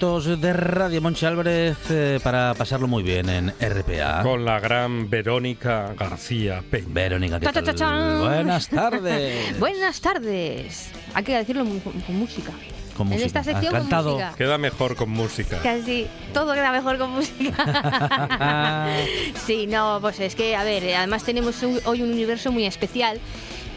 Minutos de Radio Monchi Álvarez eh, para pasarlo muy bien en RPA. Con la gran Verónica García Peña. Verónica, ¿qué Ta, ta, ta, tal? chan. Buenas tardes. Buenas tardes. Hay que decirlo con, con música. Con en música. esta sección con música. Queda mejor con música. Casi todo queda mejor con música. sí, no, pues es que, a ver, además tenemos un- hoy un universo muy especial.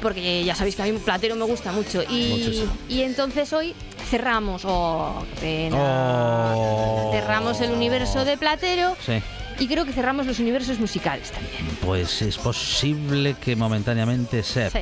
Porque ya sabéis que a mí Platero me gusta mucho. Y, Muchísimo. y entonces hoy cerramos. Oh, qué pena. Oh. Cerramos el universo de Platero. Sí. Y creo que cerramos los universos musicales también. Pues es posible que momentáneamente sea. Sí.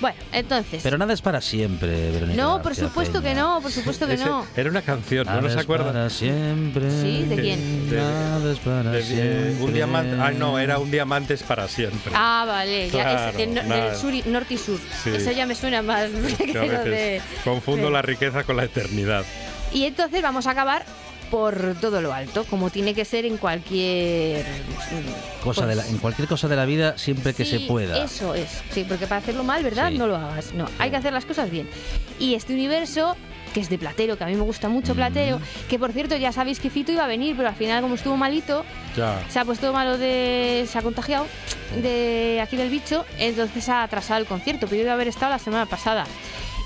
Bueno, entonces. Pero nada es para siempre, Verónica. no, por García supuesto que Peña. no, por supuesto que Ese- no. Era una canción, ¿no Nada nos es acuerdas? para siempre. Sí, ¿de quién? De- Nada es para De- de- siempre. un diamante. Ah, no, era un diamante es para siempre. Ah, vale, ya Claro, es del, no- nada. del sur y, norte y sur. Sí. Eso ya me suena más que Que a lo veces de- confundo de- la riqueza con la eternidad. Y entonces vamos a acabar por todo lo alto, como tiene que ser en cualquier Cosa pues, de la- en cualquier cosa de la vida, siempre que se pueda. Eso es, sí, porque para hacerlo mal, ¿verdad? Sí. No lo hagas. No, hay que hacer las cosas bien. Y este universo que es de Platero, que a mí me gusta mucho Mm. Platero, que por cierto ya sabéis que Fito iba a venir, pero al final como estuvo malito, Ya. se ha puesto malo de. se ha contagiado de aquí del bicho, entonces ha atrasado el concierto, pero iba a haber estado la semana pasada.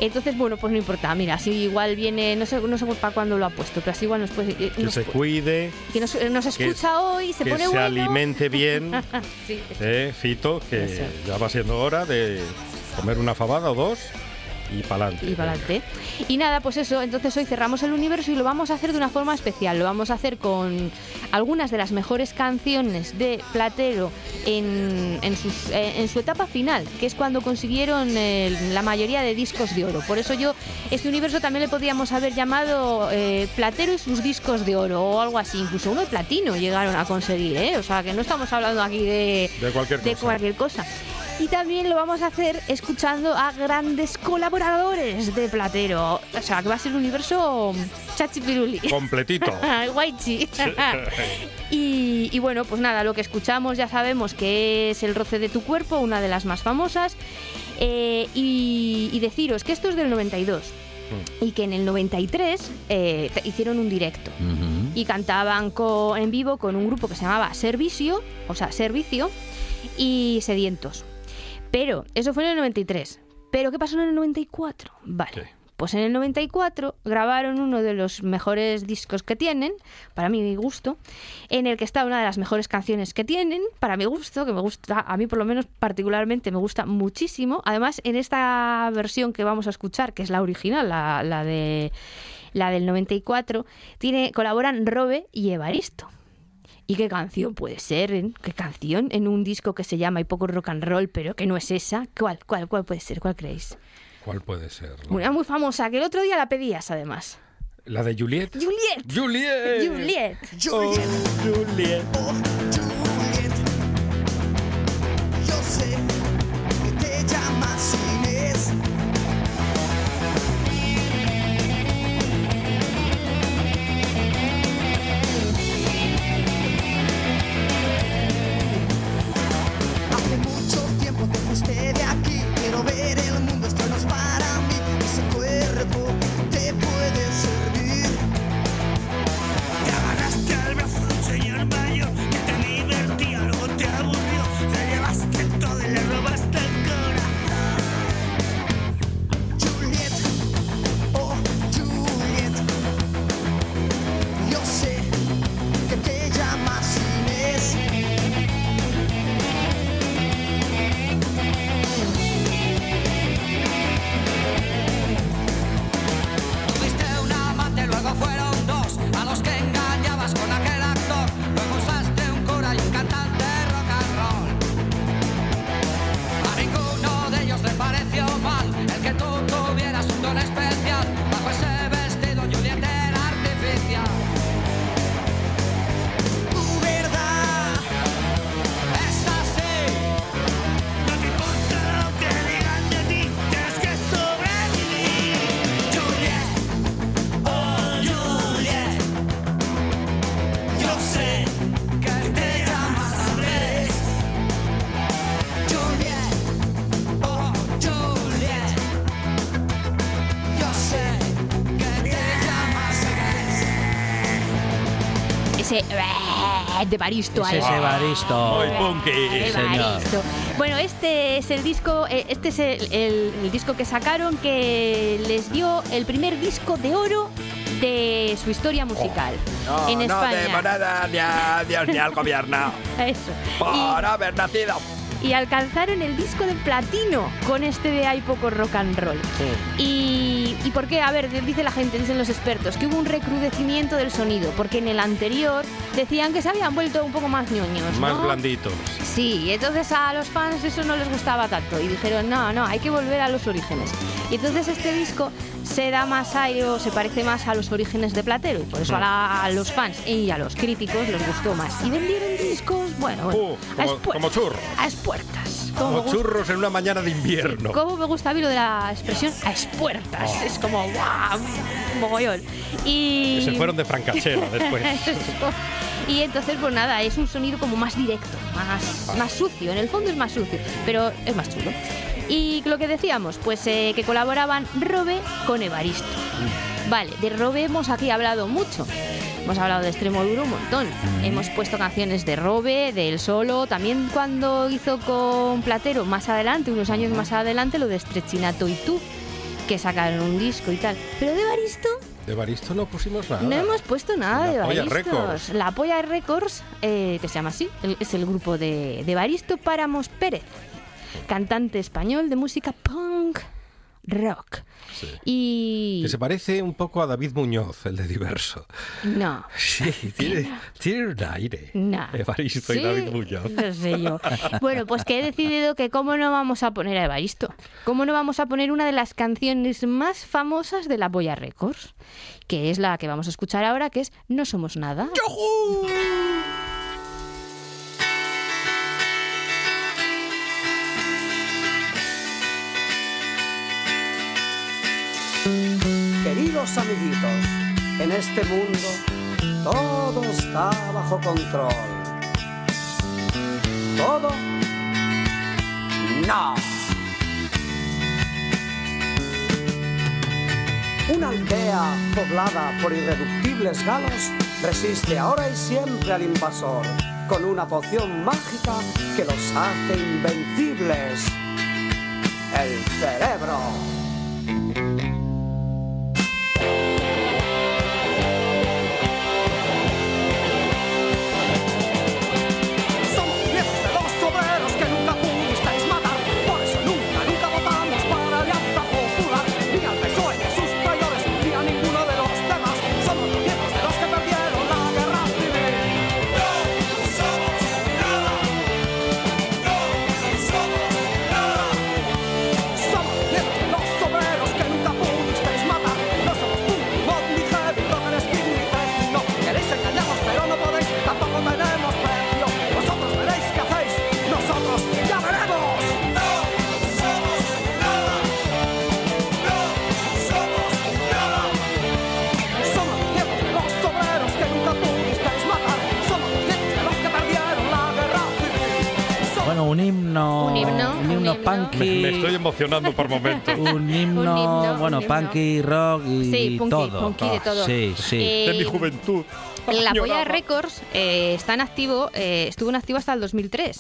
Entonces, bueno, pues no importa, mira, así igual viene, no sé, no sé para cuándo lo ha puesto, pero así igual nos puede. eh, Que nos se cuide, que nos, nos escucha hoy, se que pone se bueno. alimente bien, Sí, eh, Fito, que Eso. ya va siendo hora de comer una fabada o dos y para adelante. Y para adelante. Y nada, pues eso, entonces hoy cerramos el universo y lo vamos a hacer de una forma especial. Lo vamos a hacer con algunas de las mejores canciones de Platero en, en, sus- eh, en su etapa final, que es cuando consiguieron eh, la mayoría de discos de oro. Por eso yo, este universo también le podríamos haber llamado eh, Platero y sus discos de oro o algo así. Incluso uno de platino llegaron a conseguir, ¿eh? O sea, que no estamos hablando aquí de, De cualquier de cualquier cosa. Y también lo vamos a hacer escuchando a grandes colaboradores de Platero. O sea, que va a ser un universo chachipiruli. Completito. Guaychi. y, y bueno, pues nada, lo que escuchamos ya sabemos que es El roce de tu cuerpo, una de las más famosas. Eh, y, y deciros que esto es del 92 y que en el 93 eh, hicieron un directo y cantaban en vivo con un grupo que se llamaba Servicio, o sea, Servicio y Sedientos. Pero eso fue en el 93. ¿Pero qué pasó en el 94? Vale. Sí. Pues en el 94 grabaron uno de los mejores discos que tienen, para mi gusto, en el que está una de las mejores canciones que tienen, para mi gusto, que me gusta, a mí por lo menos particularmente me gusta muchísimo. Además, en esta versión que vamos a escuchar, que es la original, la, la de la del 94, tiene, colaboran Robe y Evaristo. ¿Y qué canción puede ser? eh? ¿Qué canción? En un disco que se llama Y poco rock and roll, pero que no es esa. ¿Cuál? ¿Cuál? ¿Cuál puede ser? ¿Cuál creéis? ¿Cuál puede ser? no? Una muy famosa, que el otro día la pedías además. ¿La de Juliet? Juliet. ¡Juliet! Juliet. Oh, Juliet. Oh, Juliet, yo sé que te llamas de Baristo. Es ese. Muy punky. Eh. Evaristo. Bueno, este es el disco, eh, este es el, el- el disco que sacaron que les dio el primer disco de oro de su historia musical No, en no España. nada ni a Dios ni al gobierno. Eso. Por haber nacido. Y, y alcanzaron el disco de platino con este de Hay poco rock and roll. Y, ¿Y por qué? A ver, dice la gente, dicen los expertos, que hubo un recrudecimiento del sonido, porque en el anterior decían que se habían vuelto un poco más ñoños. Más blanditos. Sí, y entonces a los fans eso no les gustaba tanto y dijeron, no, no, hay que volver a los orígenes. Y entonces este disco se da más aire o se parece más a los orígenes de Platero y por eso a, la- a los fans y a los críticos les gustó más. Y vendieron discos, bueno, bueno Uh, a como, como churros. a espuertas. Como, churros en una mañana de invierno. como me gusta a mí lo de la expresión a espuertas. Es como, ¡guau! Mogollón. Y... Que se fueron de francachela después. y entonces, pues nada, es un sonido como más directo, más, más sucio. En el fondo es más sucio, pero es más chulo. Y lo que decíamos, pues eh, que colaboraban Robe con Evaristo. Vale, de Robe hemos aquí hablado mucho. Hemos hablado de Extremo Duro un montón. Hemos puesto canciones de Robe, de él solo. También cuando hizo con Platero, más adelante, unos años más adelante, lo de Estrechinato y tú, que sacaron un disco y tal. Pero de Evaristo De Baristo no pusimos nada. no hemos puesto nada La de Polla Baristos. Records. La Polla Records, eh, que se llama así, es el grupo de, de Baristo Páramos Pérez, cantante español de música punk rock. Y... Que se parece un poco a David Muñoz, el de Diverso. No. Sí, tiene, tiene un aire. No. Evaristo y David Muñoz. No sé yo. Bueno, pues que he decidido que cómo no vamos a poner a Evaristo. Cómo no vamos a poner una de las canciones más famosas de la Polla Records, que es la que vamos a escuchar ahora, que es No Somos Nada. Queridos amiguitos, en este mundo todo está bajo control. Todo no. Una aldea poblada por irreductibles galos resiste ahora y siempre al invasor con una poción mágica que los hace invencibles. El cerebro. Un himno. Un himno, Un un himno himno. punky. Me, me estoy emocionando por momentos. Un himno, Un himno, bueno, un himno. punky, rock y Sí, punky, todo. punky de todo. Sí, sí. Eh, De mi juventud. La Polla. Records eh, está en activo, eh, estuvo en activo hasta el 2003.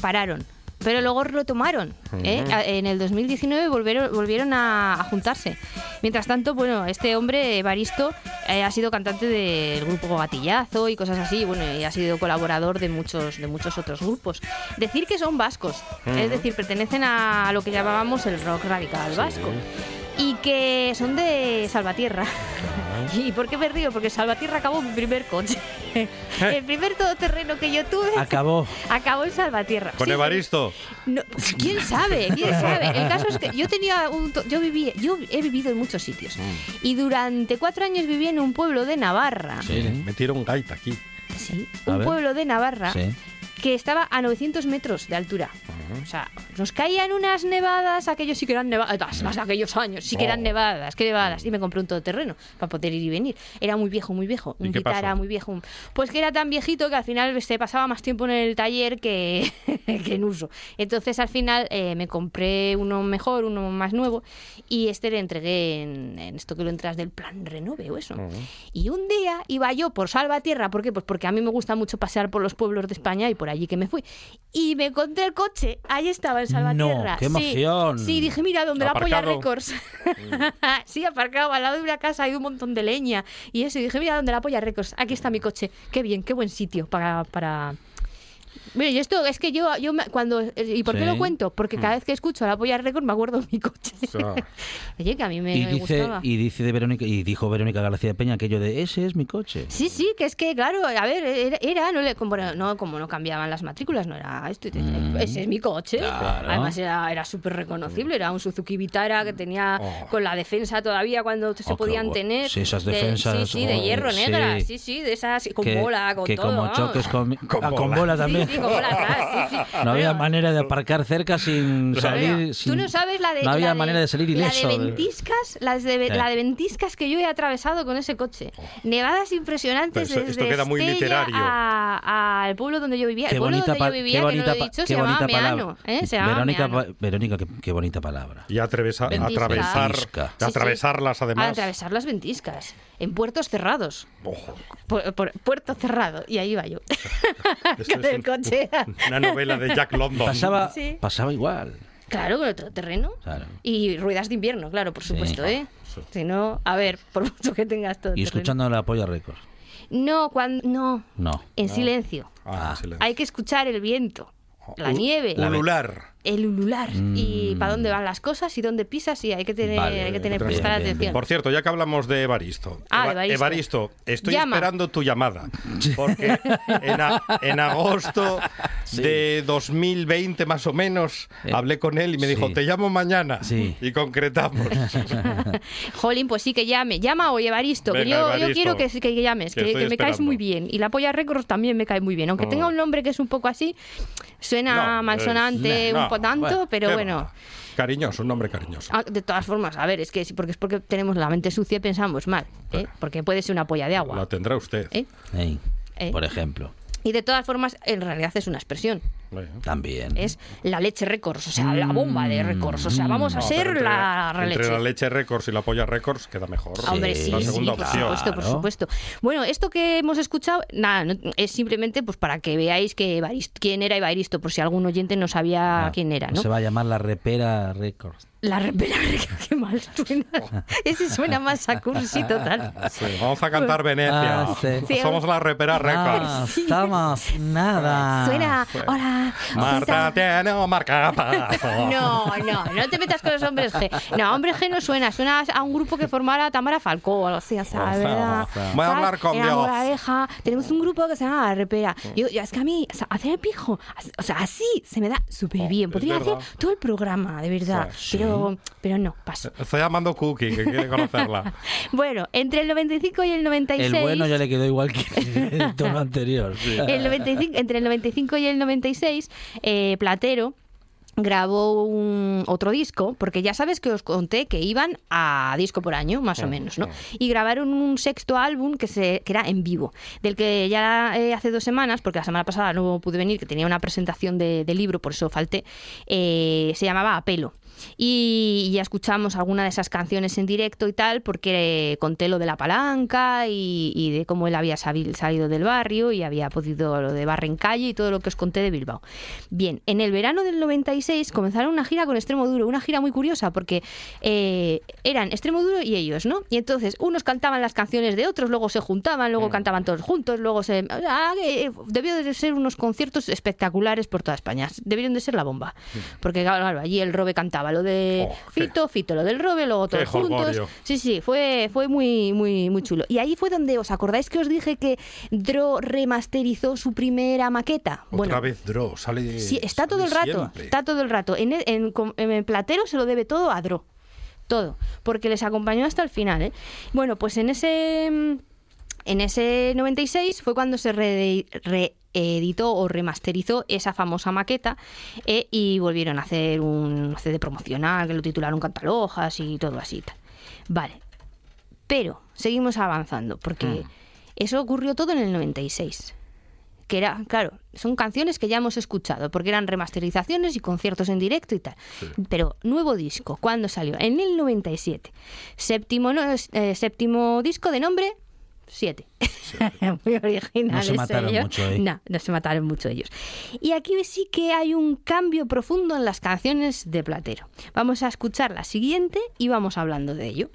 Pararon. Pero luego retomaron. ¿eh? A- En el 2019 volvieron, volvieron a, a juntarse. Mientras tanto, bueno, este hombre, Evaristo, eh, ha sido cantante del grupo Gatillazo y cosas así. Bueno, y ha sido colaborador de muchos, de muchos otros grupos. Decir que son vascos, es decir, pertenecen a lo que llamábamos el rock radical vasco. Y que son de Salvatierra. ¿Y por qué me río? Porque Salvatierra acabó mi primer coche. El primer todoterreno que yo tuve Acabó. acabó en Salvatierra. Con Sí, Evaristo. no, pues, ¿Quién sabe? ¿Quién sabe? El caso es que yo tenía un... to- Yo viví... Yo he vivido en muchos sitios. Y durante cuatro años viví en un pueblo de Navarra. Sí. Metieron gaita aquí. Sí, A un ver. pueblo de Navarra Sí. Que estaba a 900 metros de altura. O sea, nos caían unas nevadas, aquellos sí que eran nevadas, más de aquellos años, sí que eran Oh. nevadas, qué nevadas. Y me compré un todoterreno para poder ir y venir. Era muy viejo, muy viejo. ¿Y Un guitarra muy viejo. Pues que era tan viejito que al final se pasaba más tiempo en el taller que, que en uso. Entonces al final eh, me compré uno mejor, uno más nuevo, y este le entregué en, en esto que lo entras del plan Renove o eso. Y un día iba yo por Salvatierra, ¿por qué? Pues porque a mí me gusta mucho pasear por los pueblos de España y por allí que me fui. Y me encontré el coche, ahí estaba en Salvatierra. No, qué Sí, emoción. Sí, dije, mira, donde la polla. Records. sí, aparcado al lado de una casa hay un montón de leña. Y eso, y dije, mira, donde la polla Records. Aquí está mi coche. Qué bien, qué buen sitio para... para... Mira, y esto es que yo, yo me- cuando... ¿Y por qué Sí. lo cuento? Porque cada vez que escucho la polla Records me acuerdo de mi coche. O sea, Oye, que a mí me, Y me dice, gustaba. y dice de Verónica, y dijo Verónica García Peña aquello de ese es mi coche. Sí, sí, que es que, claro, a ver, era, era, no, le, como, no, como no cambiaban las matrículas, no era esto, ese es mi coche. Mm. Claro. Además era, era súper reconocible, era un Suzuki Vitara que tenía Oh. con la defensa todavía cuando se Oh, podían tener. sí, esas de- defensas, sí, sí, de oh, hierro sí. negra, sí, sí, de esas, con que, bola, con que todo. como vamos. choques con, Con ah, con bola. bola también. Sí, atrás, sí, sí. No había manera de aparcar cerca sin salir. Tú sin- no sabes la de. No había la manera de salir ileso. La de de- ventiscas, las de, Sí. la de ventiscas que yo he atravesado con ese coche. Nevadas impresionantes Pero esto- desde esto queda muy Estella literario. a- al pueblo donde yo vivía. Qué el pueblo bonita, donde yo vivía, qué que bonita, no lo he pa- dicho, qué se llamaba bonita Meano. palabra. ¿eh? Se llamaba Verónica, Meano. pa- Verónica, qué, qué bonita palabra. y atravesa- atravesar, Ventisca. Sí, sí. atravesarlas además. atravesar las ventiscas. En puertos cerrados. Por- por- puerto cerrado. Y ahí iba yo. Con el un- coche. una novela de Jack London. Pasaba, Sí. pasaba igual. Claro, con el terreno. Claro. Y ruedas de invierno, claro, por Sí. supuesto, ¿eh? Si no, a ver, por mucho que tengas todo. Y escuchando la polla récord. No, cuando no, No. en silencio. Ah, Ah. silencio. Hay que escuchar el viento, la U- nieve, Ulular. El ulular y Mm. para dónde van las cosas y dónde pisas y hay que tener, Vale, hay que tener bien, prestar bien, atención. Por cierto, ya que hablamos de Evaristo. Ah, Eva- Evaristo. estoy Llama. esperando tu llamada. Porque en, a- en agosto de 2020, más o menos, Eh, hablé con él y me dijo, sí. te llamo mañana. Sí. Y concretamos. Jolín, pues sí que llame, llama o Evaristo, que Venga, yo, yo Evaristo. quiero que, que, llames, Que que, estoy que me caes esperando. muy bien. Y la polla récords también me cae muy bien, aunque Oh. tenga un nombre que es un poco así, suena No, malsonante es- un no, poco tanto, bueno, pero bueno. va. Cariñoso, un nombre cariñoso. Ah, De todas formas, a ver, es que porque es porque tenemos la mente sucia y pensamos mal, ¿eh? porque puede ser una polla de agua. La tendrá usted. ¿eh? ¿Eh? Por ejemplo. Y de todas formas, en realidad es una expresión. Bueno. También. Es la leche récords, o sea, la bomba de récords. O sea, vamos a ser entre, la entre leche. la leche Records y la polla Records queda mejor. Hombre, Sí, sí, la sí, segunda por opción. supuesto, por Claro. supuesto. Bueno, esto que hemos escuchado, nada, no- es simplemente pues para que veáis que Evaristo- quién era Evaristo, por si algún oyente no sabía Ah, quién era, ¿no? Se va a llamar la repera Records. La repera, qué mal suena. Ese suena más a cursi total. Sí, vamos a cantar Venecia. Ah, sí. Sí, Somos la repera Records. Ah, estamos nada. Suena, hola. Marta tiene un marcapaso. No, no, no te metas con los hombres G. No, hombres G no suena, suena a un grupo que formara Tamara Falcó o algo así, o sea, verdad. Voy a hablar con Dios. Moraleja tenemos un grupo que se llama La Repera. Yo, yo- es que a mí, o sea, hacer el pijo, o sea, así se me da súper bien. es Podría hacer todo el programa, de verdad, Sí. pero, pero no, paso. Estoy llamando Cookie, que quiere conocerla. Bueno, entre el 95 y el 96... El bueno ya le quedó igual que el tono anterior. sí. el 95 entre el 95 y el 96, eh, Platero grabó un otro disco, porque ya sabes que os conté que iban a disco por año, más o menos, ¿no? Y grabaron un sexto álbum que, se, que era en vivo, del que ya eh, hace dos semanas, porque la semana pasada no pude venir, que tenía una presentación de, de libro, por eso falté, eh, se llamaba Apelo. Y ya escuchamos alguna de esas canciones en directo y tal, porque conté lo de la palanca y, y de cómo él había salido del barrio y había podido lo de barra en calle y todo lo que os conté de Bilbao. Bien, en el verano del 96 comenzaron una gira con Extremo Duro, una gira muy curiosa porque eh, eran Extremo Duro y ellos, ¿no? Y entonces unos cantaban las canciones de otros, luego se juntaban, luego cantaban todos juntos, luego se... ah, eh, debió de ser unos conciertos espectaculares por toda España, debieron de ser la bomba, porque claro, allí el Robe cantaba lo de Oh, qué- Fito, Fito lo del Robe, luego todos juntos. Sí, sí, fue, fue muy, muy, muy chulo. Y ahí fue donde, ¿os acordáis que os dije que Dro remasterizó su primera maqueta? Otra vez Dro, sale. Sí, está sale todo el rato, siempre. está todo el rato. En, en, en platero se lo debe todo a Dro, todo, porque les acompañó hasta el final. ¿eh? Bueno, pues en ese... En ese 96 fue cuando se re- editó o remasterizó esa famosa maqueta eh, y volvieron a hacer un CD promocional que lo titularon Cantalojas y todo así. tal. Vale, pero seguimos avanzando porque eso ocurrió todo en el 96 que era, claro, son canciones que ya hemos escuchado, porque eran remasterizaciones y conciertos en directo y tal. Pero nuevo disco, ¿cuándo salió? En el 97. Séptimo, no, eh, séptimo disco de nombre 7. Muy original. No se mataron ellos. mucho ahí. No, no se mataron mucho ellos. Y aquí sí que hay un cambio profundo en las canciones de Platero. Vamos a escuchar la siguiente y vamos hablando de ello.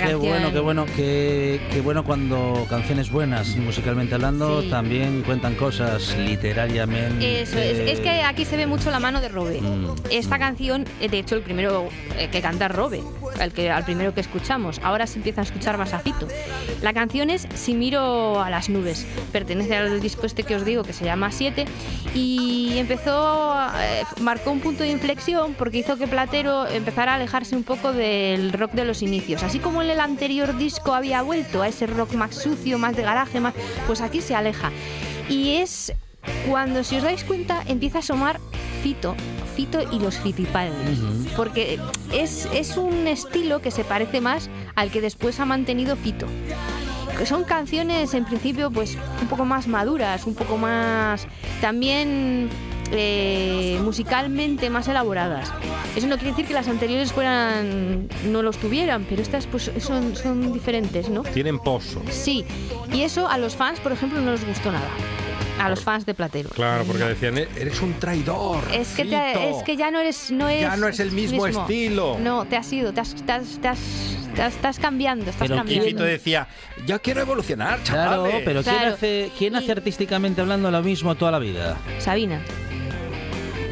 Esta Qué canción. bueno, qué bueno, qué, qué bueno cuando canciones buenas, musicalmente hablando, Sí. también cuentan cosas literariamente. Eso es, es que aquí se ve mucho la mano de Robe. Mm. Esta canción, de hecho, el primero eh, que canta Robe, al, que, al primero que escuchamos. Ahora se empieza a escuchar más a Fito. La canción es Si miro a las nubes. Pertenece al disco este que os digo, que se llama 7. Y empezó, eh, marcó un punto de inflexión porque hizo que Platero empezara a alejarse un poco del rock de los inicios. Así como en el anterior disco había vuelto a ese rock más sucio, más de garaje, más, pues aquí se aleja. Y es cuando, si os dais cuenta, empieza a asomar Fito, Fito y los Fitipaldes. Porque es, es un estilo que se parece más al que después ha mantenido Fito. Que Son canciones en principio pues un poco más maduras, un poco más también eh, musicalmente más elaboradas. Eso no quiere decir que las anteriores fueran no los tuvieran, pero estas pues son, son diferentes, ¿no? Tienen pozo. Sí, y eso a los fans, por ejemplo, no les gustó nada. A los fans de Platero. Claro, porque decían, "E- eres un traidor. Es que, te- Fito". es que ya no eres, no Ya es no es el mismo estilo. No, te has ido, te has, te has- te has- te has- estás cambiando, estás Pero Y cambiando. Decía, yo quiero evolucionar, Claro, chavales. pero ¿quién, Claro. hace, ¿quién hace artísticamente hablando lo mismo toda la vida? Sabina.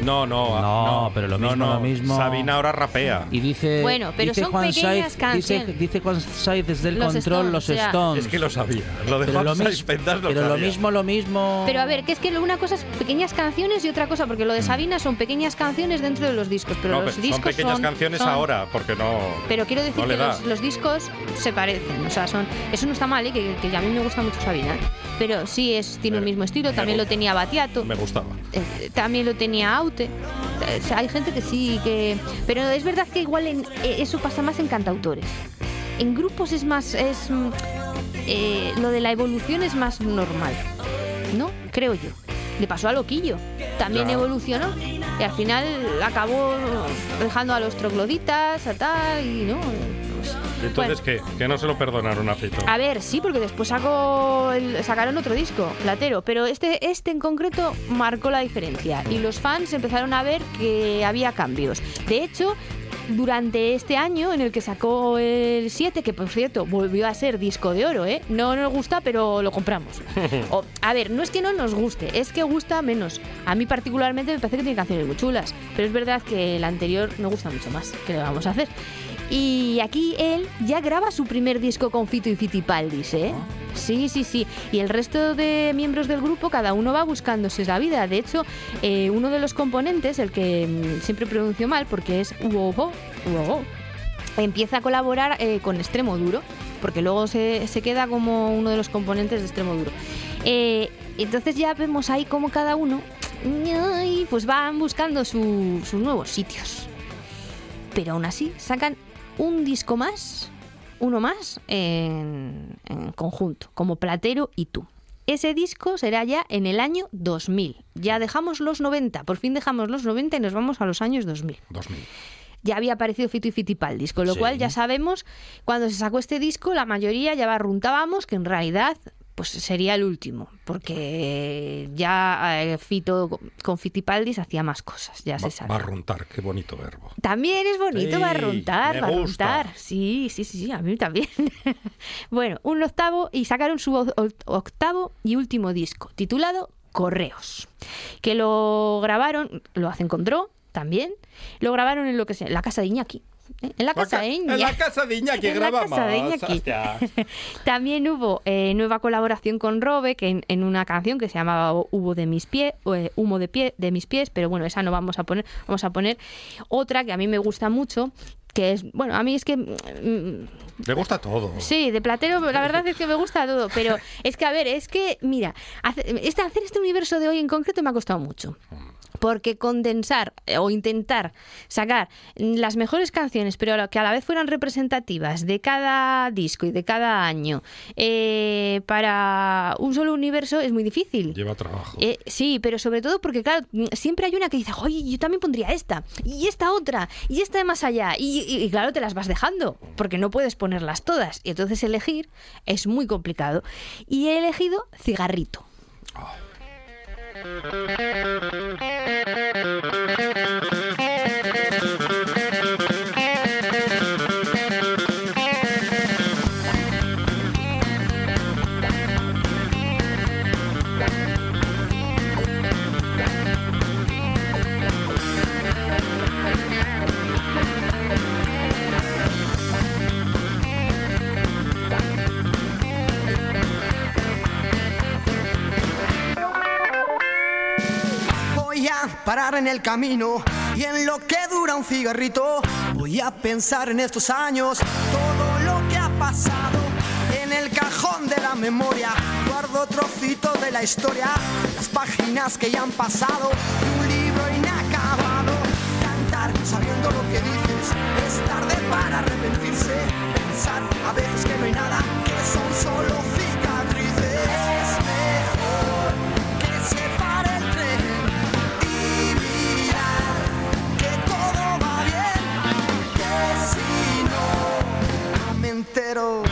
No, no, No, pero lo mismo, no. lo mismo. Sabina ahora rapea. Y dice, Bueno, pero dice son Juan pequeñas Saiz, canciones. dice, dice Juan Saiz desde el Los control, Stones, los o sea. Stones. Es que lo sabía. Lo de pero lo, Juan mis- Saiz Pendas lo pero lo mismo, lo mismo. Pero a ver, que es que una cosa es pequeñas canciones y otra cosa, porque lo de Sabina son pequeñas canciones dentro de los discos, pero no, los pero discos son pequeñas son- canciones son- ahora, porque no. Pero quiero decir que los discos se parecen, o sea, son eso no está mal, ¿eh? que, que a mí me gusta mucho Sabina, ¿eh? Pero sí es tiene el mismo estilo, también lo tenía Batiato, Me gustaba. eh, también lo tenía Aute. O sea, hay gente que sí, que pero es verdad que igual en- eh, eso pasa más en cantautores. En grupos es más es mm, eh, lo de la evolución es más normal, ¿no? Creo yo. le pasó a Loquillo. También Ya. evolucionó. Y al final acabó dejando a los trogloditas, a tal, y no. Pues, Entonces, ¿qué? Que no se lo perdonaron a Fito. a ver, sí, porque después sacó el- sacaron otro disco, Platero, pero este, este en concreto marcó la diferencia y los fans empezaron a ver que había cambios. De hecho, durante este año en el que sacó el 7, que por cierto volvió a ser disco de oro, ¿eh? no nos gusta, pero lo compramos. O, a ver, no es que no nos guste, es que gusta menos. A mí particularmente me parece que tiene canciones muy chulas, pero es verdad que el anterior me gusta mucho más. ¿Qué le vamos a hacer? Y aquí él ya graba su primer disco con Fito y Fitipaldis, ¿eh? Sí, sí, sí. Y el resto de miembros del grupo, cada uno va buscándose la vida. De hecho, eh, uno de los componentes, el que mm, siempre pronuncio mal, porque es Uoho, Uoho, empieza a colaborar eh, con Extremo Duro, porque luego se, se queda como uno de los componentes de Extremo Duro. Eh, entonces ya vemos ahí como cada uno pues van buscando su- sus nuevos sitios. Pero aún así sacan un disco más, uno más, en, en conjunto, como Platero y tú. Ese disco será ya en el año 2000. Ya dejamos los 90, por fin dejamos los 90 y nos vamos a los años 2000 2000. ya había aparecido Fito y Fitipaldis, con lo Sí. cual ya sabemos, cuando se sacó este disco, la mayoría ya barruntábamos que en realidad pues sería el último, porque ya eh, Fito con Fitipaldis hacía más cosas, ya se sabe. barruntar, qué bonito verbo. También es bonito Sí, barruntar, barruntar. Sí, sí, sí, sí, a mí también. bueno, un octavo y sacaron su octavo y último disco, titulado Correos, que lo grabaron, lo hacen con Dro también, lo grabaron en lo que se, la casa de Iñaki. ¿Eh? En la casa ca- de en Iñaki. la casa de Iñaki En la grabamos. casa de Iñaki. También hubo eh, nueva colaboración con Robe, que en, en una canción que se llamaba Hubo de mis pies, Humo de pie de mis pies, pero bueno, esa no vamos a poner, vamos a poner otra que a mí me gusta mucho, que es, bueno, a mí es que mm, Le gusta todo. Sí, de platero, la verdad es que me gusta todo, pero es que, a ver, es que, mira, hace- este- hacer este universo de hoy en concreto me ha costado mucho. Porque condensar eh, o intentar sacar las mejores canciones, pero que a la vez fueran representativas de cada disco y de cada año eh, para un solo universo es muy difícil. Lleva trabajo. Eh, sí, pero sobre todo porque, claro, siempre hay una que dice, oye, yo también pondría esta, y esta otra, y esta de más allá. Y, y- y, claro, te las vas dejando, porque no puedes ponerlas todas. Y entonces elegir es muy complicado. Y he elegido cigarrito. Voy a parar en el camino y en lo que dura un cigarrito. Voy a pensar en estos años, todo lo que ha pasado. En el cajón de la memoria guardo trocitos de la historia, las páginas que ya han pasado, un libro inacabado. Cantar sabiendo lo que dices, es tarde para arrepentirse. Pensar a veces que no hay nada, entero.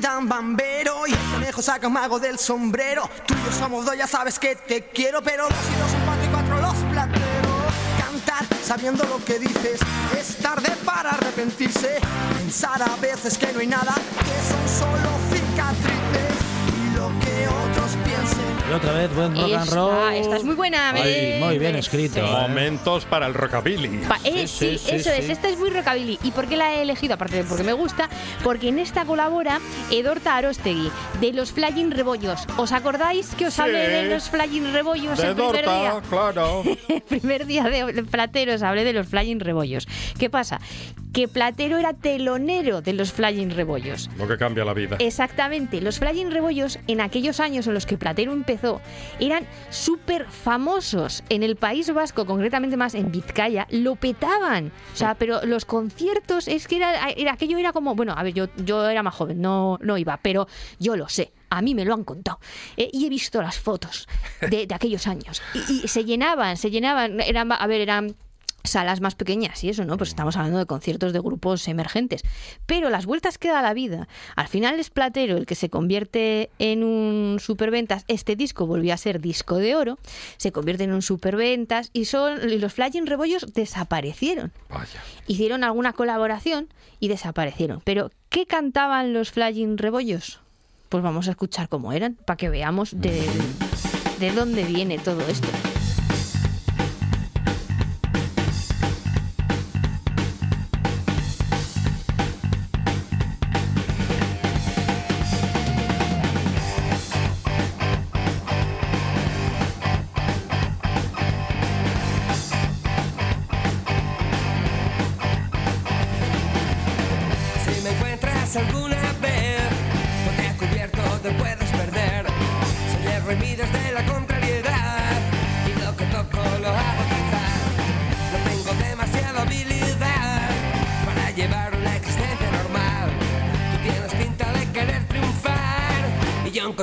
Tan bambero y el conejo saca un mago del sombrero. Tú y yo somos dos, ya sabes que te quiero, pero dos y dos son cuatro y cuatro los plateros. Cantar sabiendo lo que dices es tarde para arrepentirse. Pensar a veces que no hay nada, que son solo cicatrices Y otra vez, buen rock and Esta, roll. esta es muy buena. Ay, muy bien escrito. sí. ¿eh? Momentos para el rockabilly. Pa- eh, Sí, sí, sí, sí, eso es. sí. Esta es muy rockabilly. ¿Y por qué la he elegido? Aparte de porque me gusta, porque en esta colabora Edorta Arostegui, de los Flying Rebollos. ¿Os acordáis que os Sí. hablé de los Flying Rebollos De el primer Dorta, día? claro. el primer día de de Plateros hablé de los Flying Rebollos. ¿Qué pasa? que Platero era telonero de los Flying Rebollos. Lo que cambia la vida. Exactamente, los Flying Rebollos en aquellos años en los que Platero empezó eran súper famosos. En el País Vasco, concretamente más en Vizcaya, lo petaban. O sea, pero los conciertos, es que era, aquello era como, bueno, a ver, yo, yo era más joven, no, no iba, pero yo lo sé. A mí me lo han contado. Eh, y he visto las fotos de, de aquellos años. Y, y se llenaban, se llenaban. Eran, a ver, eran salas más pequeñas y eso, ¿no? Pues estamos hablando de conciertos de grupos emergentes. Pero las vueltas que da la vida, al final es Platero el que se convierte en un superventas. Este disco volvió a ser disco de oro, se convierte en un superventas y, son, y los Flying Rebollos desaparecieron. Vaya. Hicieron alguna colaboración y desaparecieron. Pero, ¿qué cantaban los Flying Rebollos? Pues vamos a escuchar cómo eran, para que veamos de, de dónde viene todo esto.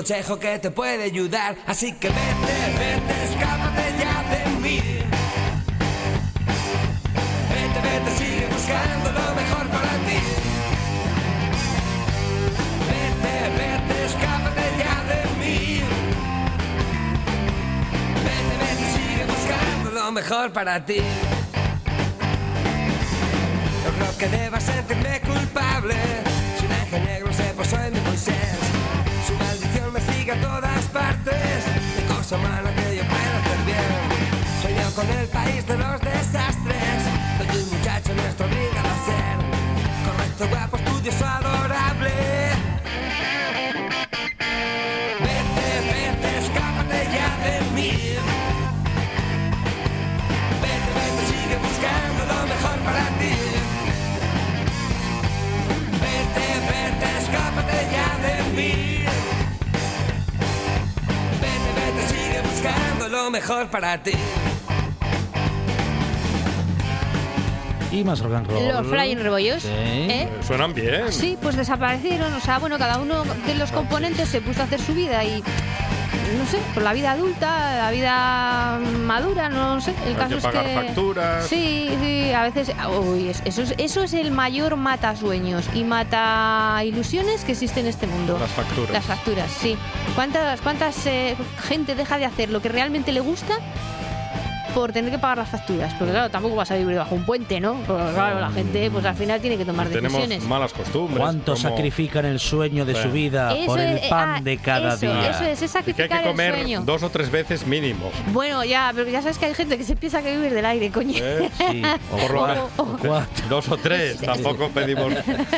Consejo que te puede ayudar. Así que vete, vete, escápate ya de mí. Vete, vete, sigue buscando lo mejor para ti. Vete, vete, escápate ya de mí. Vete, vete, sigue buscando lo mejor para ti. No creo que deba sentirme culpable. Si un ángel negro se posó en mi con el país de los desastres. Donde un muchacho nuestro obliga a ser correcto, guapo, estudioso, adorable. Vete, vete, escápate ya de mí. Vete, vete, sigue buscando lo mejor para ti. Vete, vete, escápate ya de mí. Vete, vete, sigue buscando lo mejor para ti. Y más rock and roll. Los Flying Rebollos. Sí. ¿eh? Suenan bien. Sí, pues desaparecieron. O sea, bueno, cada uno de los componentes se puso a hacer su vida y. No sé, por la vida adulta, la vida madura, no sé. El Hay caso que es pagar que. facturas. Sí, sí, a veces. Uy, es- eso, es, eso es el mayor mata sueños y mata ilusiones que existe en este mundo. Las facturas. Las facturas, sí. ¿Cuántas, cuántas eh, gente deja de hacer lo que realmente le gusta por tener que pagar las facturas? Porque claro, tampoco vas a vivir bajo un puente, ¿no? Porque claro, la gente pues al final tiene que tomar Tenemos decisiones. malas costumbres. ¿Cuánto como- sacrifican el sueño de Sí. su vida Eso por el es, pan ah, de cada eso, día? Eso es, es Y que hay sacrificar el sueño. dos o tres veces mínimo. Bueno, ya, pero ya sabes que hay gente que se piensa que vivir del aire, coño. ¿eh? Sí, o Por lo menos. Dos o tres, tampoco pedimos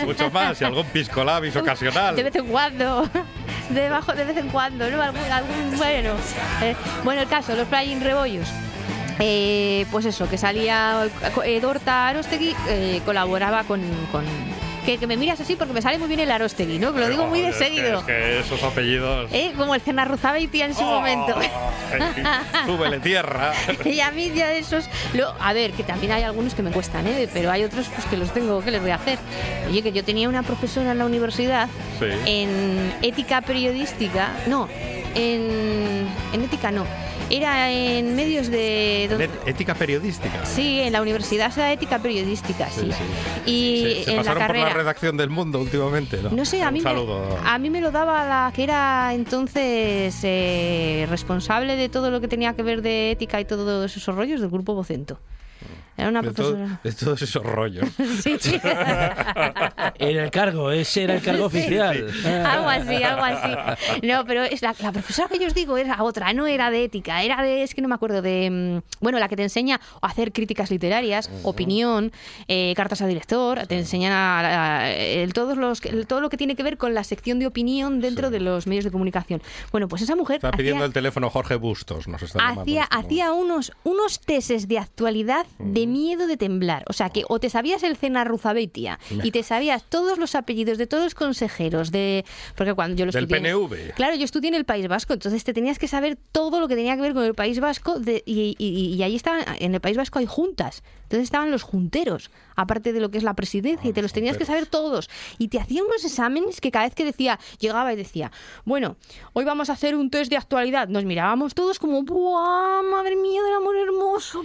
mucho más. Y algún pisco labis ocasional. De vez en cuando. De, bajo, de vez en cuando, ¿no? Algún, algún- bueno. Eh, bueno, el caso, los Flying Rebollos. Eh, pues eso, que salía Dorta Arostegui, eh, colaboraba con. con- que, que me miras así porque me sale muy bien el Arostegui, ¿no? Que lo digo muy de seguido. Es que esos apellidos. ¿Eh? Como el Cenarruzabeitia en su Oh, momento. Súbele tierra. y a mí ya de esos. lo- a ver, que también hay algunos que me cuestan, ¿eh? pero hay otros pues, que los tengo, ¿qué les voy a hacer? Oye, que yo tenía una profesora en la universidad Sí. en ética periodística. No, en, en ética no. Era en medios de. Ética periodística. Sí, en la universidad se da ética periodística, sí. Sí, sí. Y Se, se en la pasaron por carrera. la redacción del mundo últimamente, ¿no? No sé, a mí, me, a mí me lo daba la que era entonces eh, responsable de todo lo que tenía que ver de ética y todos esos rollos del grupo Vocento. Era una de, todo- de todos esos rollos. Sí. Era el cargo, ese era el cargo oficial. algo así, algo así. No, pero es la, la profesora que yo os digo era otra, no era de ética, era de, es que no me acuerdo, de, mm, bueno, la que te enseña a hacer críticas literarias, opinión, eh, cartas a director, te enseñan a, a- el- todos los, el- todo lo que tiene que ver con la sección de opinión dentro de los medios de comunicación. Bueno, pues esa mujer Está pidiendo hacía- el teléfono Jorge Bustos, nos está llamando. hacía, este hacía unos, unos teses de actualidad de miedo de temblar. O sea, que o te sabías el Cena Ruzabeitia y te sabías todos los apellidos de todos los consejeros de... Porque cuando yo lo Del estudié... PNV. Claro, yo estudié en el País Vasco, entonces te tenías que saber todo lo que tenía que ver con el País Vasco de- y, y, y ahí estaban, en el País Vasco hay juntas, entonces estaban los junteros, aparte de lo que es la presidencia, y te los tenías que saber todos. Y te hacían unos exámenes que cada vez que decía, llegaba y decía, bueno, hoy vamos a hacer un test de actualidad, nos mirábamos todos como, ¡buah, madre mía del amor hermoso!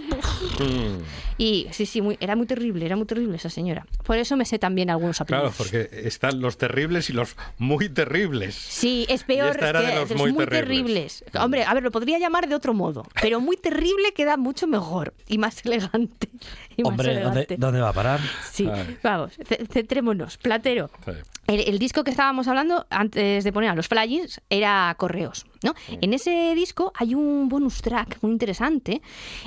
Y sí, sí, muy, era muy terrible, era muy terrible esa señora. Por eso me sé también algunos Claro, apellidos. porque están los terribles y los muy terribles. Sí, es peor, de que los muy muy, terribles. terribles. Hombre, a ver, lo podría llamar de otro modo, pero muy terrible queda mucho mejor y más elegante. Y más Hombre, ¿dónde, va a parar? Sí, Ay. vamos, ce- centrémonos. Platero. Sí. El, el disco que estábamos hablando antes de poner a los flyers era Correos. ¿no? En ese disco hay un bonus track muy interesante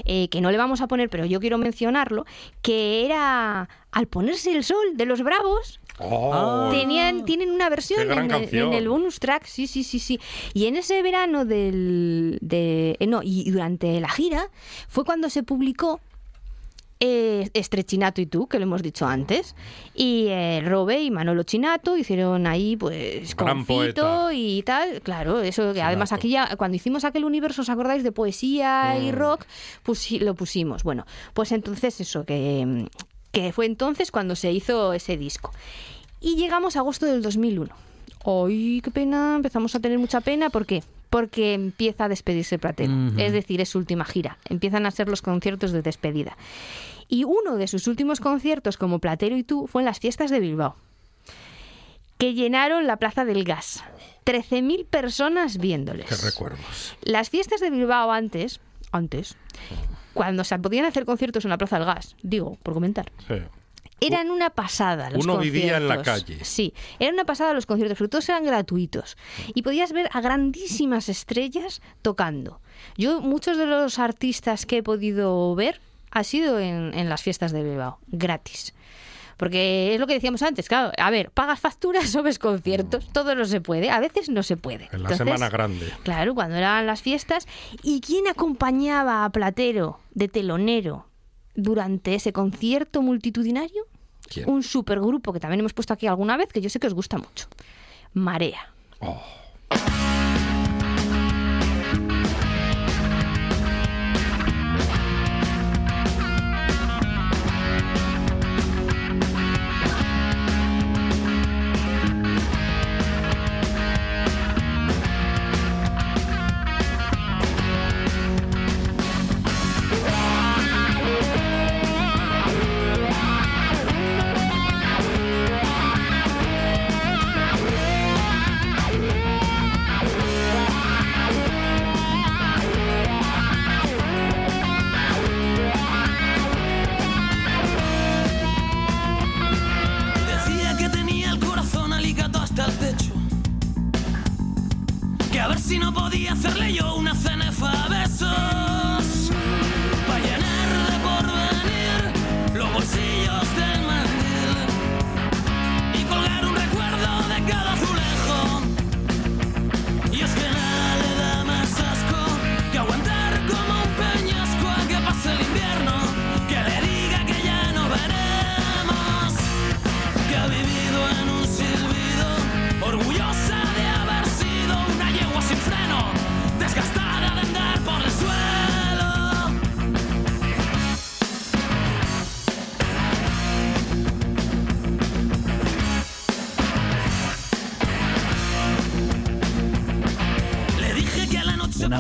eh, que no le vamos a poner, pero yo quiero mencionarlo, que era Al ponerse el sol de los Bravos. Oh, Tenían, tienen una versión el, en el bonus track, sí, sí, sí, sí. Y en ese verano del, de, eh, no, y durante la gira fue cuando se publicó eh, Estrechinato y tú, que lo hemos dicho antes, y eh, Robe y Manolo Chinato hicieron ahí, pues, Gran poeta. y tal, claro, eso que además aquí ya, cuando hicimos aquel universo, ¿os acordáis de poesía y rock? Pues lo pusimos. Bueno, pues entonces eso, que, que fue entonces cuando se hizo ese disco. Y llegamos a agosto del 2001. ¡Ay, qué pena! Empezamos a tener mucha pena. ¿Por qué? Porque empieza a despedirse Platero. Es decir, es su última gira. Empiezan a ser los conciertos de despedida. Y uno de sus últimos conciertos como Platero y tú fue en las fiestas de Bilbao, que llenaron la Plaza del Gas. 13.000 personas viéndoles. qué recuerdos. Las fiestas de Bilbao antes, antes, cuando se podían hacer conciertos en la Plaza del Gas, digo, por comentar, Sí. Eran una pasada los Uno vivía en la calle. Sí, eran una pasada los conciertos, porque todos eran gratuitos. Y podías ver a grandísimas estrellas tocando. Yo, muchos de los artistas que he podido ver ha sido en, en las fiestas de Bilbao, gratis. Porque es lo que decíamos antes, claro, a ver, pagas facturas o ves conciertos, todo no se puede, a veces no se puede. En la Entonces, Semana Grande. Claro, cuando eran las fiestas. ¿Y quién acompañaba a Platero de telonero durante ese concierto multitudinario? ¿Quién? Un supergrupo que también hemos puesto aquí alguna vez, que yo sé que os gusta mucho. Marea. Decía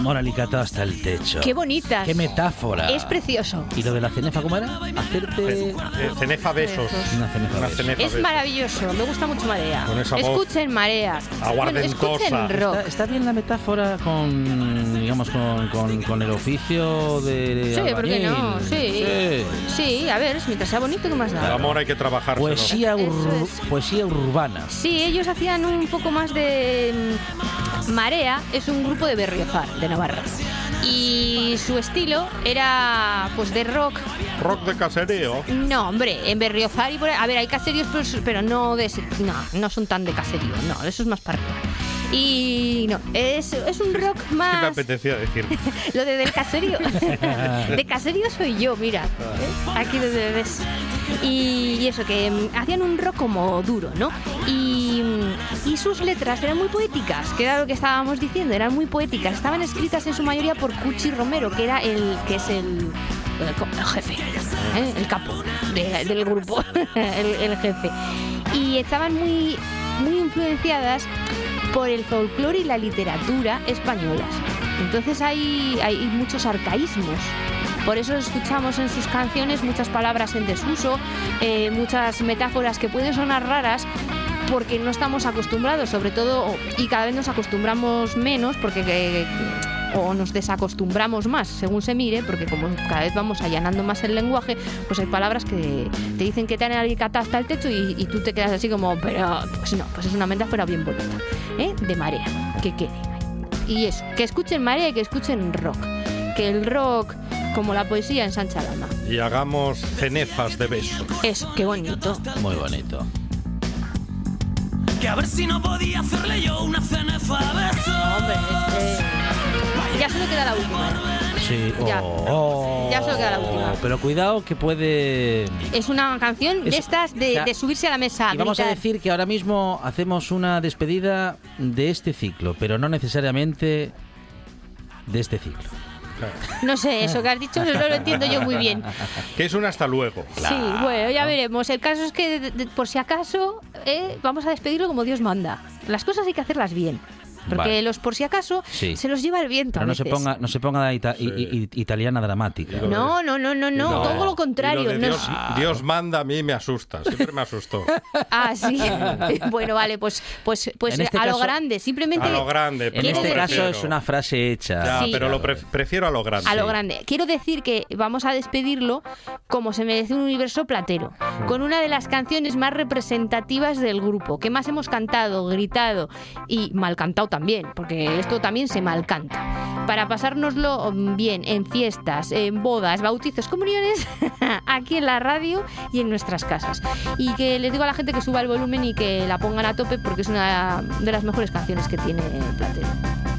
amor alicatado hasta el techo. ¡Qué bonitas! ¡Qué metáfora! Es precioso. ¿Y lo de la cenefa cómo era? Hacerte... Eh, cenefa besos. Una cenefa Una besos. cenefa Es maravilloso, me gusta mucho Marea. Con esa voz escuchen Marea. Bueno, aguardentosa. escuchen rock. Está, está bien la metáfora con, digamos, con, con, con el oficio de Sí, ¿por qué no? Sí. Sí, a ver, mientras sea bonito, ¿qué más El da? amor hay que trabajar. Poesía, ur- es. poesía urbana. Sí, ellos hacían un poco más de... mm, Marea es un grupo de Berriozar, de Navarra. Y su estilo era pues de rock. Rock de casereo. No, hombre, en Berriozar y por ahí- A ver, hay caseríos, pero, pero no de ese- no, no son tan de caserío. No, eso es más para arriba. Y no, es, es un rock ¿Qué me más... apetecía decir? Lo de del caserío. de caserío soy yo, mira. ¿eh? Aquí donde ves. Y, y eso, que mm, hacían un rock como duro, ¿no? Y, mm, y sus letras eran muy poéticas, que era lo que estábamos diciendo, eran muy poéticas. Estaban escritas en su mayoría por Cuchi Romero, que era el que es el, el jefe, ¿eh? el capo de- del grupo, el, el jefe. Y estaban muy, muy influenciadas por el folclore y la literatura españolas. Entonces hay, muchos arcaísmos. Por eso escuchamos en sus canciones muchas palabras en desuso, eh, muchas metáforas que pueden sonar raras porque no estamos acostumbrados, sobre todo, y cada vez nos acostumbramos menos porque eh, o nos desacostumbramos más, según se mire, porque como cada vez vamos allanando más el lenguaje, pues hay palabras que te dicen que te han alicatado hasta el techo y, y tú te quedas así como, pero pues no, pues es una metáfora bien bonita, ¿eh? de marea, que quede. Y eso, que escuchen marea y que escuchen rock, que el rock, como la poesía, ensancha el alma. Y hagamos cenefas de besos. Eso, qué bonito. Muy bonito. Que a ver si no podía hacerle yo una cenefa a besos. Hombre. Ya solo queda la última. Sí. Ya. Oh, Ya solo queda la última. Pero cuidado que puede... Es una canción de Es- estas de, o sea, de subirse a la mesa. Y vamos a decir que ahora mismo hacemos una despedida de este ciclo, pero no necesariamente de este ciclo. No sé, eso que has dicho no lo entiendo yo muy bien. Que es un hasta luego. Sí, bueno, ya veremos. El caso es que, de- de- por si acaso, eh, vamos a despedirlo como Dios manda. Las cosas hay que hacerlas bien. Porque Vale. los por si acaso Sí. se los lleva el viento. Pero a no se ponga, no se ponga ita- i- i- italiana dramática. No, no, no, no, no, No. todo lo contrario. lo no Dios, manda a mí me asusta. Siempre me asustó. Ah, sí. bueno, vale, pues, pues, pues En este a lo grande. Simplemente A lo grande. En pero este lo caso es una frase hecha. Ya, Sí. pero lo pref- prefiero a lo grande. a lo grande. Quiero decir que vamos a despedirlo como se merece un universo platero, con una de las canciones más representativas del grupo, que más hemos cantado, gritado y mal cantado también, porque esto también se mal canta. Para pasárnoslo bien en fiestas, en bodas, bautizos, comuniones, aquí en la radio y en nuestras casas. Y que les digo a la gente que suba el volumen y que la pongan a tope porque es una de las mejores canciones que tiene Platero.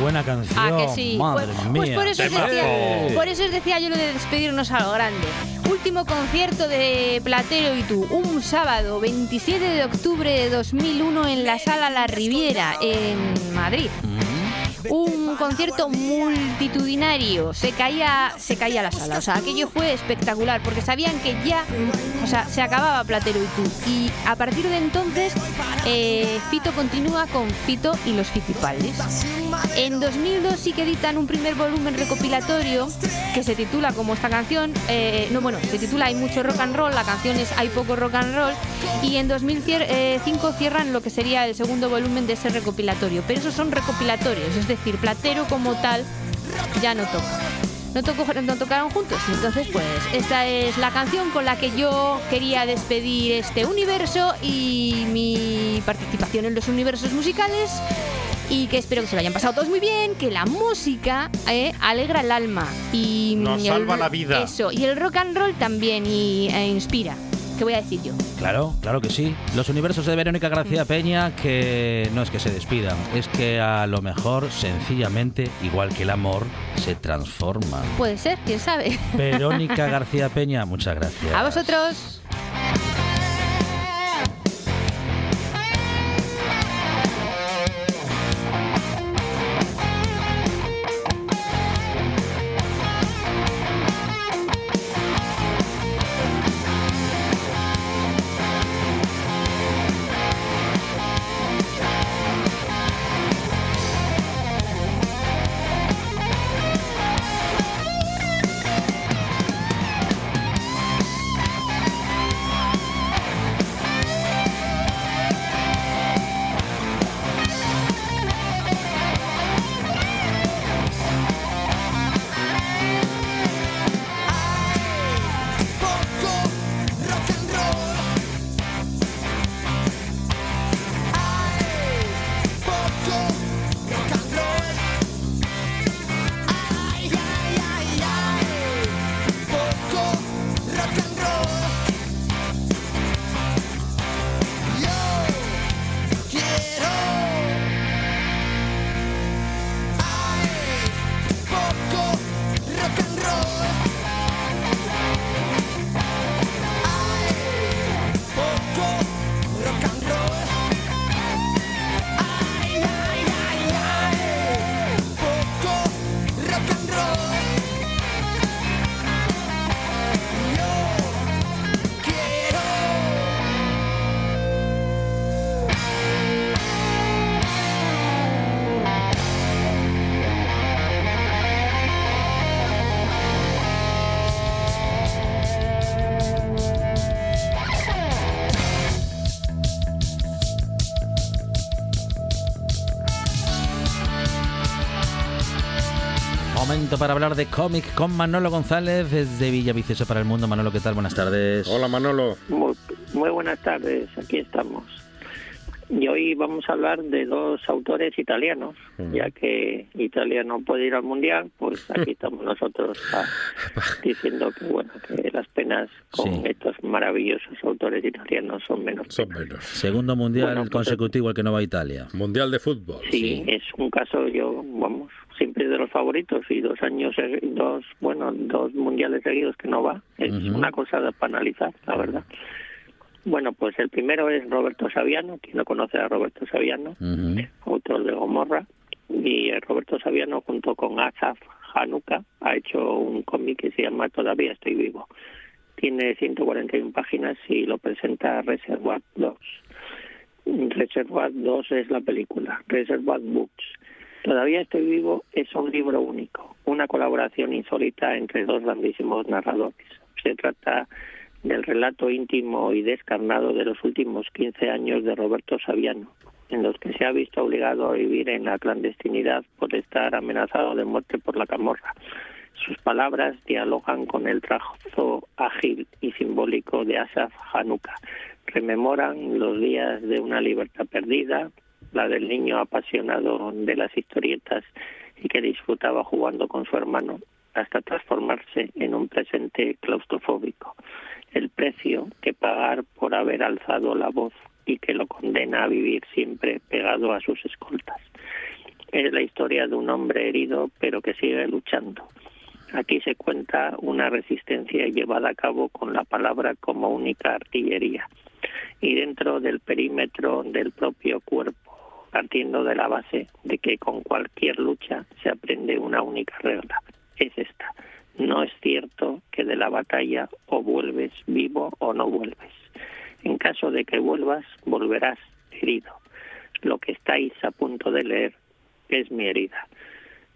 Buena canción. Ah, que sí. Madre pues, mía. pues por, eso decía, por eso os decía yo lo de despedirnos a lo grande. Último concierto de Platero y tú, un sábado 27 de octubre de 2001 en la Sala La Riviera, en Madrid. un concierto multitudinario. Se caía, se caía la sala. O sea, aquello fue espectacular porque sabían que ya, o sea, se acababa Platero y tú. Y a partir de entonces, eh, Fito continúa con Fito y los Fitipaldis. En 2002 sí que editan un primer volumen recopilatorio que se titula como esta canción, eh, no bueno, se titula Hay mucho rock and roll, la canción es Hay poco rock and roll y en 2005 cierran lo que sería el segundo volumen de ese recopilatorio, pero esos son recopilatorios, es decir, Platero como tal ya no toca. No, tocó, no tocaron juntos, entonces pues esta es la canción con la que yo quería despedir este universo y mi participación en los universos musicales y que espero que se lo hayan pasado todos muy bien, que la música eh, alegra el alma y Nos y el- salva la vida. Eso, y el rock and roll también y, e inspira. ¿Qué voy a decir yo? Claro, claro que sí. Los universos de Verónica García Peña que no es que se despidan, es que a lo mejor sencillamente, igual que el amor, se transforman. Puede ser, quién sabe. Verónica García Peña, muchas gracias. A vosotros. Momento para hablar de cómic con Manolo González desde Villaviciosa para el Mundo. Manolo, ¿qué tal? Buenas tardes. Hola Manolo. Muy, muy buenas tardes, aquí estamos. Hoy vamos a hablar de dos autores italianos, ya que Italia no puede ir al mundial, pues aquí estamos nosotros ah, diciendo que bueno que las penas con Sí. estos maravillosos autores italianos son menos. Son menos. Segundo mundial Bueno, pues- consecutivo el que no va a Italia. Mundial de fútbol. Sí, es un caso yo vamos siempre de los favoritos y dos años segui- dos bueno dos mundiales seguidos que no va es una cosa de- para analizar la verdad. Bueno, pues el primero es Roberto Saviano, quien no conoce a Roberto Saviano. Autor de Gomorra, y Roberto Saviano junto con Asaf Hanuka ha hecho un cómic que se llama Todavía estoy vivo. Tiene 141 páginas y lo presenta Reservoir 2. Reservoir 2 es la película, Reservoir Books. Todavía estoy vivo es un libro único, una colaboración insólita entre dos grandísimos narradores. Se trata del relato íntimo y descarnado de los últimos 15 años de Roberto Saviano, en los que se ha visto obligado a vivir en la clandestinidad por estar amenazado de muerte por la camorra. Sus palabras dialogan con el trazo ágil y simbólico de Asaf Hanuka. Rememoran los días de una libertad perdida, la del niño apasionado de las historietas y que disfrutaba jugando con su hermano, hasta transformarse en un presente claustrofóbico. El precio que pagar por haber alzado la voz y que lo condena a vivir siempre pegado a sus escoltas. Es la historia de un hombre herido pero que sigue luchando. Aquí se cuenta una resistencia llevada a cabo con la palabra como única artillería y dentro del perímetro del propio cuerpo, partiendo de la base de que con cualquier lucha se aprende una única regla. Es esta. No es cierto que de la batalla o vuelves vivo o no vuelves. En caso de que vuelvas, volverás herido. Lo que estáis a punto de leer es mi herida.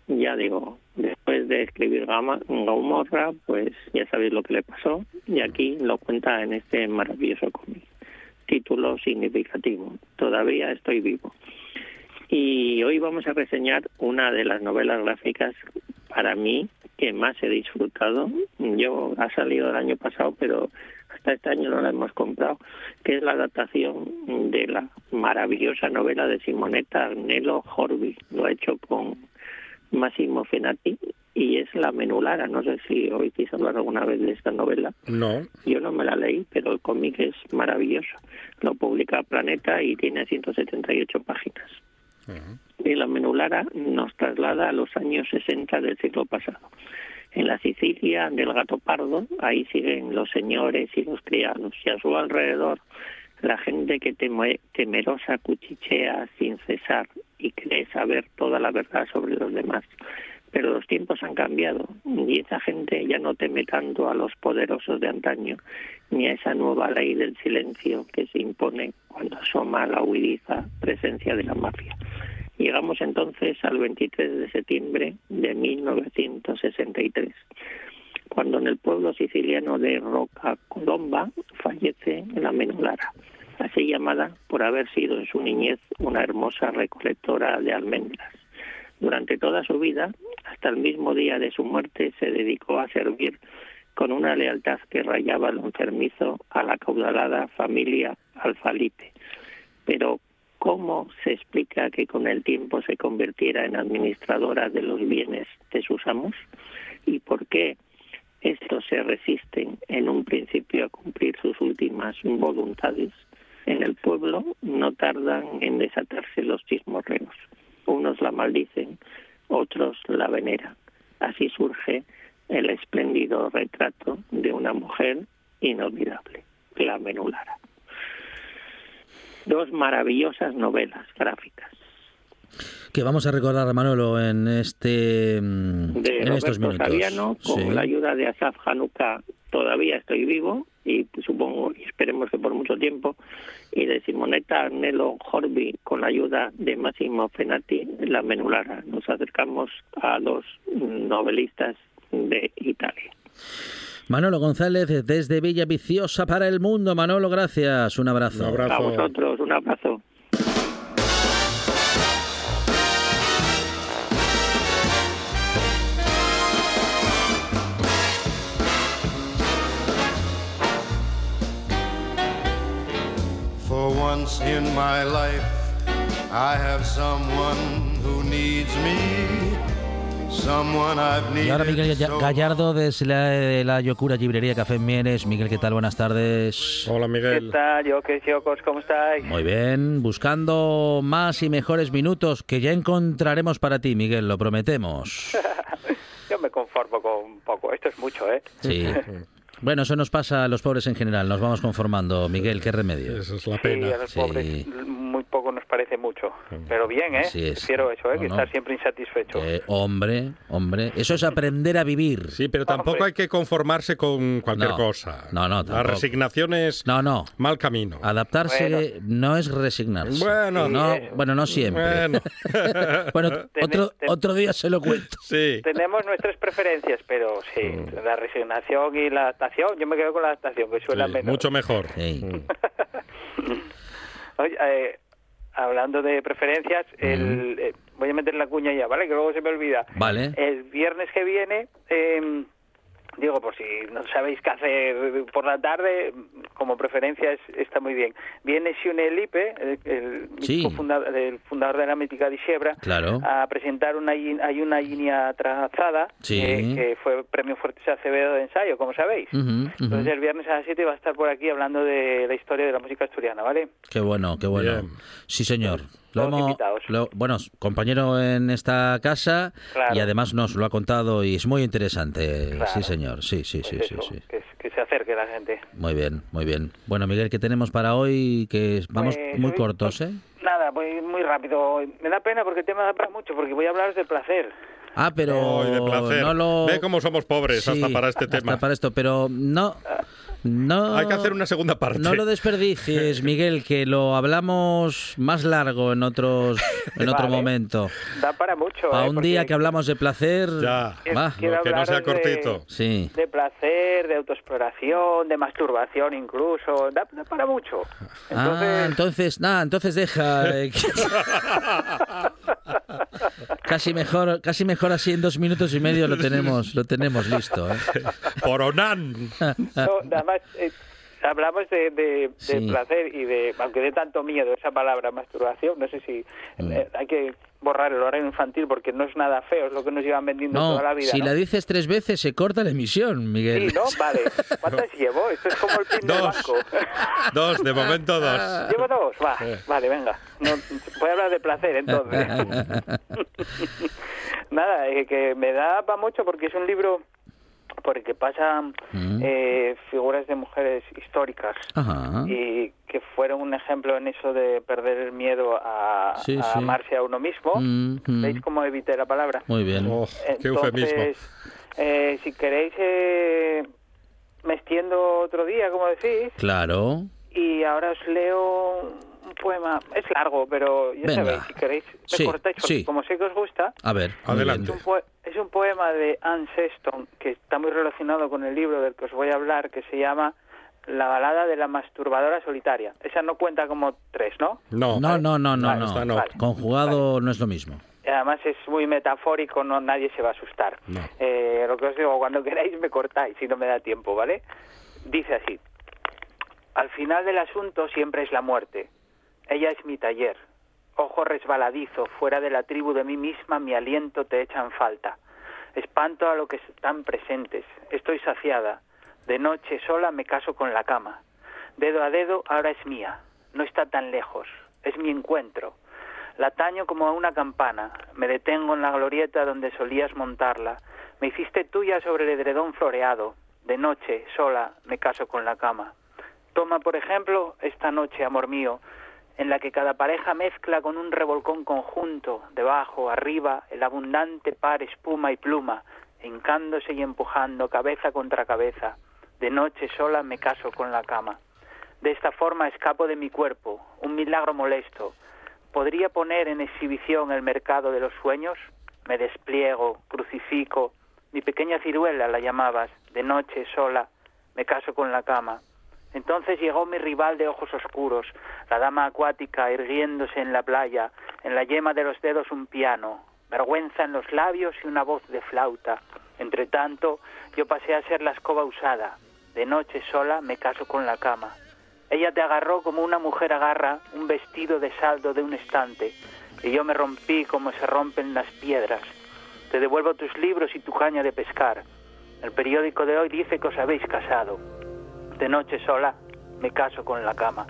Ya digo, después de escribir Gomorra, pues ya sabéis lo que le pasó y aquí lo cuenta en este maravilloso cómic. Título significativo, Todavía estoy vivo. Y hoy vamos a reseñar una de las novelas gráficas para mí que más he disfrutado. Yo ha salido el año pasado, pero hasta este año no la hemos comprado, que es la adaptación de la maravillosa novela de Simonetta Agnello Horby. Lo ha hecho con Massimo Fenati y es La Menulara. No sé si oísteis hablar alguna vez de esta novela. No. Yo no me la leí, pero el cómic es maravilloso. Lo publica Planeta y tiene 178 páginas. Y la Menulara nos traslada a los años 60 del siglo pasado. En la Sicilia del gato pardo, ahí siguen los señores y los criados, y a su alrededor la gente que teme- temerosa cuchichea sin cesar y cree saber toda la verdad sobre los demás. Pero los tiempos han cambiado y esa gente ya no teme tanto a los poderosos de antaño ni a esa nueva ley del silencio que se impone cuando asoma la huidiza presencia de la mafia. Llegamos entonces al 23 de septiembre de 1963, cuando en el pueblo siciliano de Roca Colomba fallece la Menulara, así llamada por haber sido en su niñez una hermosa recolectora de almendras. Durante toda su vida, hasta el mismo día de su muerte, se dedicó a servir con una lealtad que rayaba lo enfermizo a la caudalada familia Alfalipe. Pero, ¿cómo se explica que con el tiempo se convirtiera en administradora de los bienes de sus amos? ¿Y por qué estos se resisten en un principio a cumplir sus últimas voluntades? En el pueblo no tardan en desatarse los chismorreos. Unos la maldicen, otros la veneran. Así surge el espléndido retrato de una mujer inolvidable, la Menulara. Dos maravillosas novelas gráficas Que vamos a recordar, Manolo, en este mm, de en estos minutos. Saviano con Sí. la ayuda de Asaf Hanuka todavía estoy vivo y supongo y esperemos que por mucho tiempo y de Simonetta Agnello Horby con la ayuda de Massimo Fenati la Menulara nos acercamos a los novelistas de Italia Manolo González desde Villa Viciosa para el mundo. Manolo, gracias. Un abrazo. Un abrazo. a vosotros un abrazo once in my life, I have someone who needs me. Someone I've Y ahora Miguel Gallardo desde la, de la Yocura Librería Café en Mieres. Miguel, ¿qué tal? Buenas tardes. Hola, ¿Qué Miguel. tal, yo qué chicos? ¿Cómo estáis? Muy bien, buscando más y mejores minutos que ya encontraremos para ti, Miguel, lo prometemos. Yo me conformo con poco. Esto es mucho, ¿eh? Sí. Bueno, eso nos pasa a los pobres en general, nos vamos conformando. Miguel, qué remedio. Esa es la Sí, pena. a los Sí. pobres muy poco nos parece mucho. Pero bien, ¿eh? Así es. Prefiero eso, ¿eh? No, que no. estar siempre insatisfecho. Eh, hombre, hombre, eso es aprender a vivir. Sí, pero tampoco hay que conformarse con cualquier No. cosa. No, no, La tampoco. resignación es No, no. mal camino. Adaptarse no es resignarse. Bueno. no, Sí, eh. bueno, no siempre. Bueno. Bueno, otro, otro día se lo cuento. sí. Tenemos nuestras preferencias, pero sí, Mm. la resignación y la adaptación, yo me quedo con la adaptación, que suena Sí, menos. mucho mejor. Sí. Oye, eh, hablando de preferencias, el, eh, voy a meter la cuña ya, ¿vale? Que luego se me olvida. Vale. El viernes que viene, eh, digo, por si no sabéis qué hacer por la tarde, como preferencia es- está muy bien. Viene Xune Lipe, el, el Sí. fundador, el fundador de la mítica Claro. a presentar una, hay una línea trazada Sí. que, que fue Premio Fuertes Acevedo de ensayo, como sabéis. Entonces el viernes a las 7 va a estar por aquí hablando de la historia de la música asturiana, ¿vale? Qué bueno, qué bueno. Bien. Sí, señor. Lo hemos, lo- bueno, compañero en esta casa Claro. y además nos lo ha contado y es muy interesante. Claro. Sí, señor. Sí, sí, sí, Es sí, eso, sí. Que, que se acerque la gente. Muy bien, muy bien. Bueno, Miguel, ¿qué tenemos para hoy? Que vamos Pues muy hoy- cortos, ¿eh? Nada, nada, voy muy rápido. Me da pena porque el tema da para mucho, porque voy a hablaros de placer. Ah, pero Ay, de placer. no lo... Ve cómo somos pobres Sí, hasta para este hasta tema. para esto, pero no... No, Hay que hacer una segunda parte. No lo desperdicies, Miguel, que lo hablamos más largo en otros en otro Vale. momento. Da para mucho. Para ¿eh? un día que hablamos de placer, Ya. va. Que no sea hablaros de- cortito. Sí. De placer, de autoexploración, de masturbación incluso. Da, da para mucho. Entonces, Ah, entonces, nada, entonces deja. eh, que- casi mejor, casi mejor así en dos minutos y medio lo tenemos, lo tenemos listo. ¿eh? Por Onan. no, nada más, eh, hablamos de, de- de Sí. placer y de, aunque de tanto miedo esa palabra masturbación, no sé si Mm. eh, hay que borrar el horario infantil porque no es nada feo, es lo que nos llevan vendiendo No, toda la vida. si ¿no? la dices tres veces se corta la emisión, Miguel. Sí, ¿no? Vale. ¿Cuántas llevo? Esto es como el pin del Dos. banco. Dos, de momento dos. ¿Llevo dos? Va, vale, venga. No, voy a hablar de placer entonces. Nada, eh, que me da para mucho porque es un libro por el que pasan Mm. eh, figuras de mujeres históricas Ajá. y que fueron un ejemplo en eso de perder el miedo a, Sí, a sí. amarse a uno mismo. Mm, mm. ¿Veis cómo evité la palabra? Muy bien. Oh, qué eufemismo. Entonces, eh, si queréis, eh, me extiendo otro día, como decís, Claro. y ahora os leo un poema. Es largo, pero ya Venga. sabéis, si queréis, me Sí, cortáis, porque sí. como sé que os gusta, A ver. Adelante. es un, es un poema de Anne Sexton que está muy relacionado con el libro del que os voy a hablar, que se llama La balada de la masturbadora solitaria. Esa no cuenta como tres, ¿no? No. No, no, no, no, Vale, no. no. vale. Conjugado no es lo mismo. Además es muy metafórico, no nadie se va a asustar. No. Eh, lo que os digo, cuando queráis me cortáis si no me da tiempo, ¿vale? Dice así. Al final del asunto siempre es la muerte. Ella es mi taller. Ojo resbaladizo, fuera de la tribu de mí misma, mi aliento te echa en falta. Espanto a lo que están presentes. Estoy saciada. De noche sola me caso con la cama. Dedo a dedo ahora es mía. No está tan lejos. Es mi encuentro. La taño como a una campana. Me detengo en la glorieta donde solías montarla. Me hiciste tuya sobre el edredón floreado. De noche, sola, me caso con la cama. Toma, por ejemplo, esta noche, amor mío, en la que cada pareja mezcla con un revolcón conjunto, debajo, arriba, el abundante par espuma y pluma, hincándose y empujando cabeza contra cabeza. De noche sola me caso con la cama. De esta forma escapo de mi cuerpo, un milagro molesto. ¿Podría poner en exhibición el mercado de los sueños? Me despliego, crucifico, mi pequeña ciruela la llamabas, de noche sola, me caso con la cama. Entonces llegó mi rival de ojos oscuros, la dama acuática irguiéndose en la playa, en la yema de los dedos un piano, vergüenza en los labios y una voz de flauta. Entre tanto, yo pasé a ser la escoba usada. De noche sola me caso con la cama. Ella te agarró como una mujer agarra un vestido de saldo de un estante, y yo me rompí como se rompen las piedras. Te devuelvo tus libros y tu caña de pescar. El periódico de hoy dice que os habéis casado. De noche sola me caso con la cama.